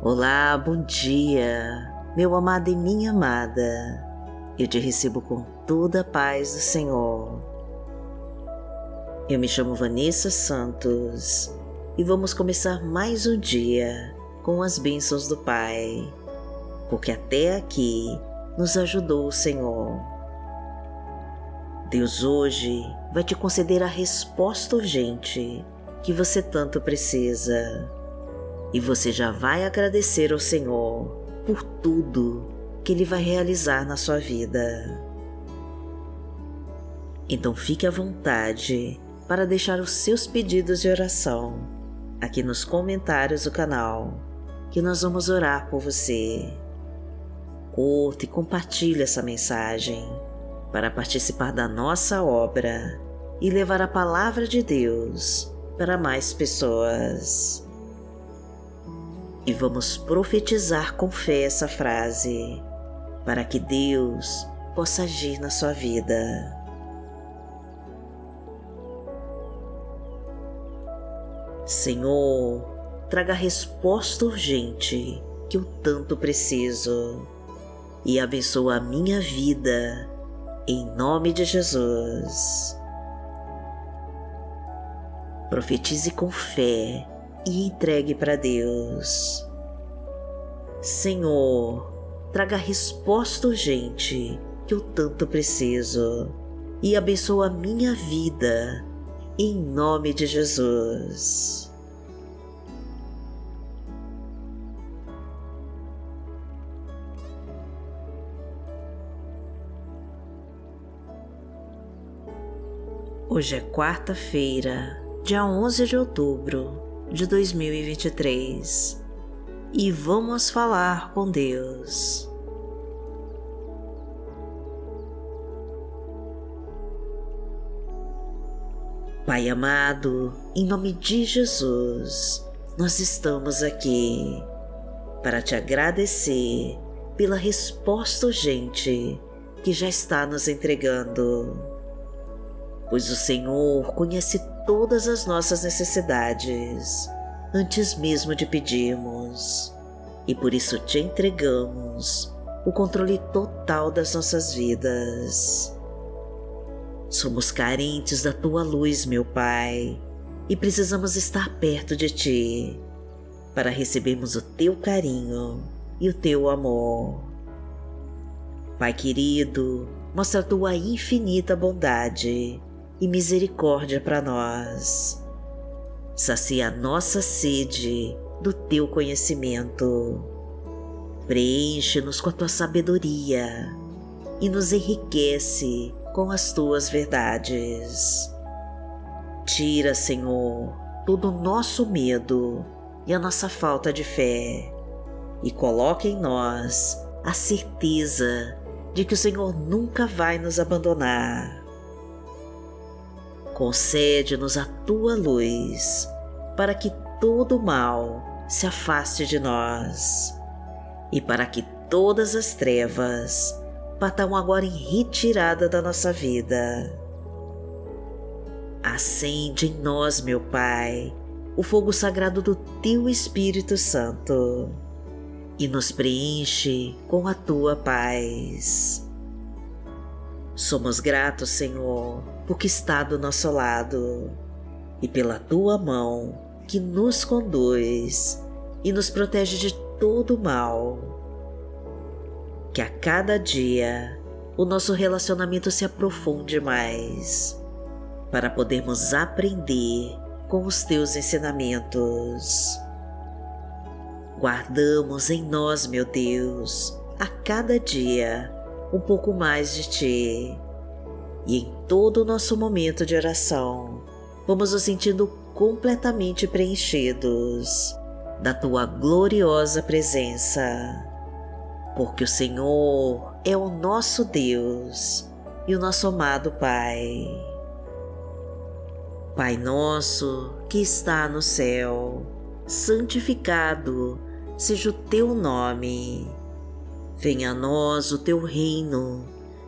Olá, bom dia, meu amado e minha amada. Eu te recebo com toda a paz do Senhor. Eu me chamo Vanessa Santos e vamos começar mais um dia com as bênçãos do Pai, porque até aqui nos ajudou o Senhor. Deus hoje vai te conceder a resposta urgente que você tanto precisa e você já vai agradecer ao Senhor por tudo que Ele vai realizar na sua vida. Então fique à vontade para deixar os seus pedidos de oração aqui nos comentários do canal, que nós vamos orar por você. Curta e compartilhe essa mensagem para participar da nossa obra e levar a palavra de Deus para mais pessoas e vamos profetizar com fé essa frase para que Deus possa agir na sua vida. Senhor, traga a resposta urgente que eu tanto preciso e abençoa a minha vida, em nome de Jesus. Profetize com fé e entregue para Deus. Senhor, traga a resposta urgente que eu tanto preciso e abençoa a minha vida, em nome de Jesus. Hoje é quarta-feira, dia 11 de outubro de 2023 e vamos falar com Deus. Pai amado, em nome de Jesus, nós estamos aqui para te agradecer pela resposta urgente que já está nos entregando. Pois o Senhor conhece todas as nossas necessidades antes mesmo de pedirmos, e por isso te entregamos o controle total das nossas vidas. Somos carentes da tua luz, meu Pai, e precisamos estar perto de ti para recebermos o teu carinho e o teu amor. Pai querido, mostra a tua infinita bondade e misericórdia para nós. Sacia a nossa sede do teu conhecimento. Preenche-nos com a tua sabedoria e nos enriquece com as tuas verdades. Tira, Senhor, todo o nosso medo e a nossa falta de fé e coloca em nós a certeza de que o Senhor nunca vai nos abandonar concede-nos a tua luz, para que todo mal se afaste de nós e para que todas as trevas batam agora em retirada da nossa vida. Acende em nós, meu Pai, o fogo sagrado do Teu Espírito Santo e nos preenche com a Tua paz. Somos gratos, Senhor, porque está do nosso lado e pela tua mão que nos conduz e nos protege de todo mal. Que a cada dia o nosso relacionamento se aprofunde mais, para podermos aprender com os teus ensinamentos. Guardamos em nós, meu Deus, a cada dia um pouco mais de Ti. E em todo o nosso momento de oração, vamos nos sentindo completamente preenchidos da Tua gloriosa presença. Porque o Senhor é o nosso Deus e o nosso amado Pai. Pai nosso que está no céu, santificado seja o teu nome Venha a nós o teu reino,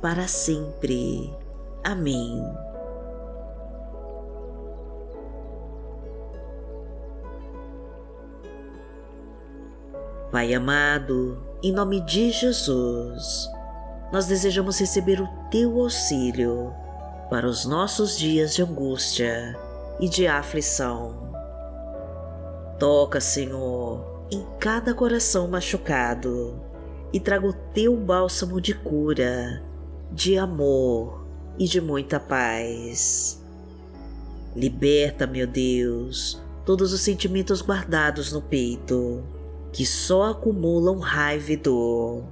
para sempre. Amém. Pai amado, em nome de Jesus, nós desejamos receber o teu auxílio para os nossos dias de angústia e de aflição. Toca, Senhor, em cada coração machucado e traga o teu bálsamo de cura, de amor e de muita paz. Liberta, meu Deus, todos os sentimentos guardados no peito que só acumulam raiva e dor.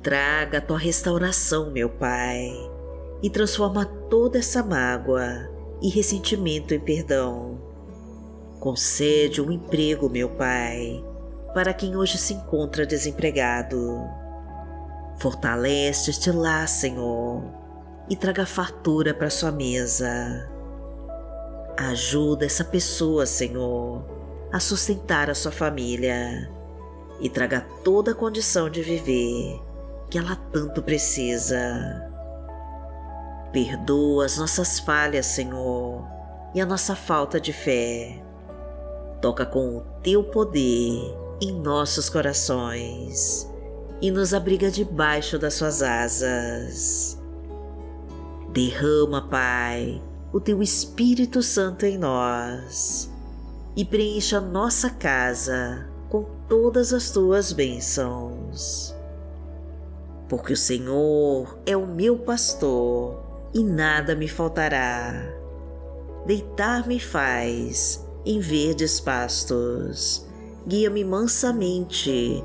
Traga a tua restauração, meu Pai, e transforma toda essa mágoa e ressentimento em perdão. Concede um emprego, meu Pai, para quem hoje se encontra desempregado. Fortalece este lar, Senhor, e traga fartura para sua mesa. Ajuda essa pessoa, Senhor, a sustentar a sua família e traga toda a condição de viver que ela tanto precisa. Perdoa as nossas falhas, Senhor, e a nossa falta de fé. Toca com o teu poder em nossos corações e nos abriga debaixo das suas asas. Derrama, Pai, o teu Espírito Santo em nós e preencha nossa casa com todas as tuas bênçãos. Porque o Senhor é o meu pastor e nada me faltará. Deitar-me faz em verdes pastos, guia-me mansamente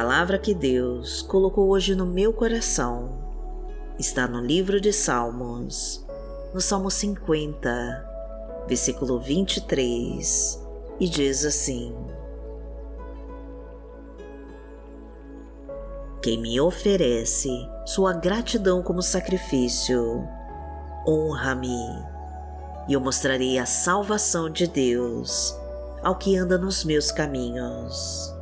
Palavra que Deus colocou hoje no meu coração está no livro de Salmos, no Salmo 50, versículo 23, e diz assim: Quem me oferece sua gratidão como sacrifício, honra-me, e eu mostrarei a salvação de Deus ao que anda nos meus caminhos.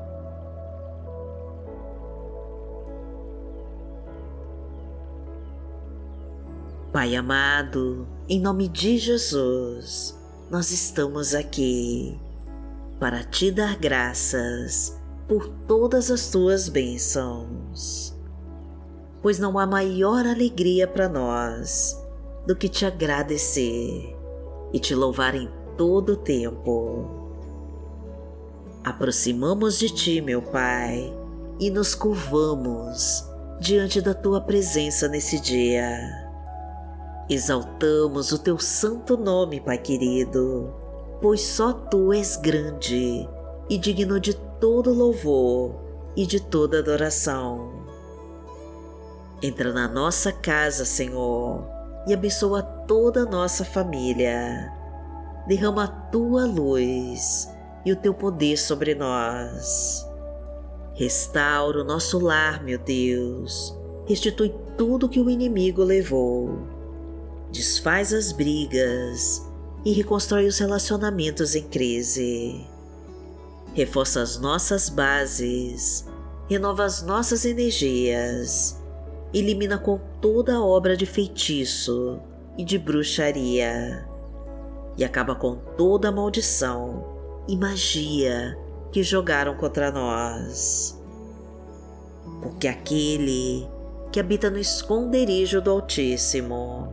Pai amado, em nome de Jesus, nós estamos aqui para te dar graças por todas as tuas bênçãos, pois não há maior alegria para nós do que te agradecer e te louvar em todo o tempo. Aproximamos de ti, meu Pai, e nos curvamos diante da tua presença nesse dia Exaltamos o teu santo nome, Pai querido, pois só tu és grande e digno de todo louvor e de toda adoração. Entra na nossa casa, Senhor, e abençoa toda a nossa família. Derrama a tua luz e o teu poder sobre nós. Restaura o nosso lar, meu Deus. Restitui tudo que o inimigo levou desfaz as brigas e reconstrói os relacionamentos em crise. Reforça as nossas bases, renova as nossas energias, elimina com toda a obra de feitiço e de bruxaria e acaba com toda a maldição e magia que jogaram contra nós. Porque aquele que habita no esconderijo do Altíssimo,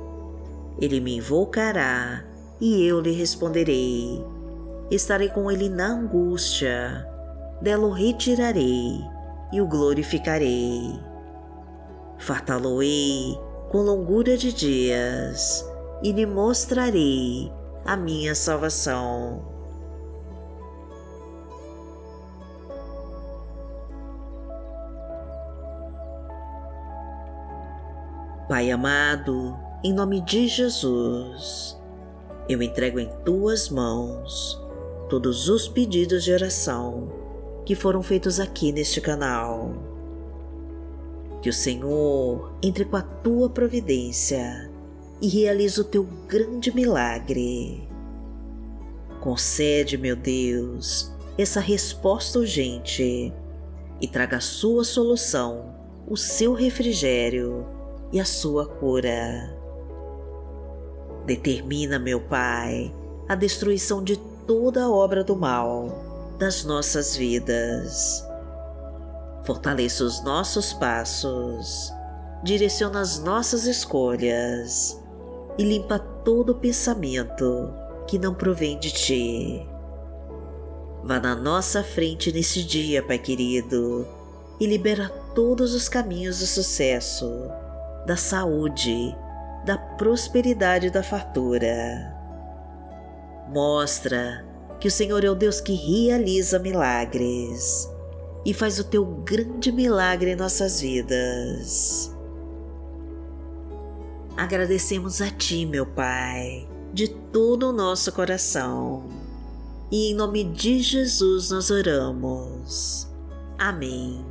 Ele me invocará e eu lhe responderei. Estarei com ele na angústia, dela o retirarei e o glorificarei. Fartá-lo-ei com longura de dias e lhe mostrarei a minha salvação. Pai amado, em nome de Jesus, eu entrego em tuas mãos todos os pedidos de oração que foram feitos aqui neste canal. Que o Senhor entre com a tua providência e realize o teu grande milagre. Concede, meu Deus, essa resposta urgente e traga a sua solução, o seu refrigério e a sua cura. Determina, meu Pai, a destruição de toda obra do mal das nossas vidas. Fortaleça os nossos passos, direciona as nossas escolhas e limpa todo pensamento que não provém de Ti. Vá na nossa frente nesse dia, Pai querido, e libera todos os caminhos do sucesso, da saúde da prosperidade da fartura. Mostra que o Senhor é o Deus que realiza milagres e faz o teu grande milagre em nossas vidas. Agradecemos a Ti, meu Pai, de todo o nosso coração. E em nome de Jesus nós oramos. Amém.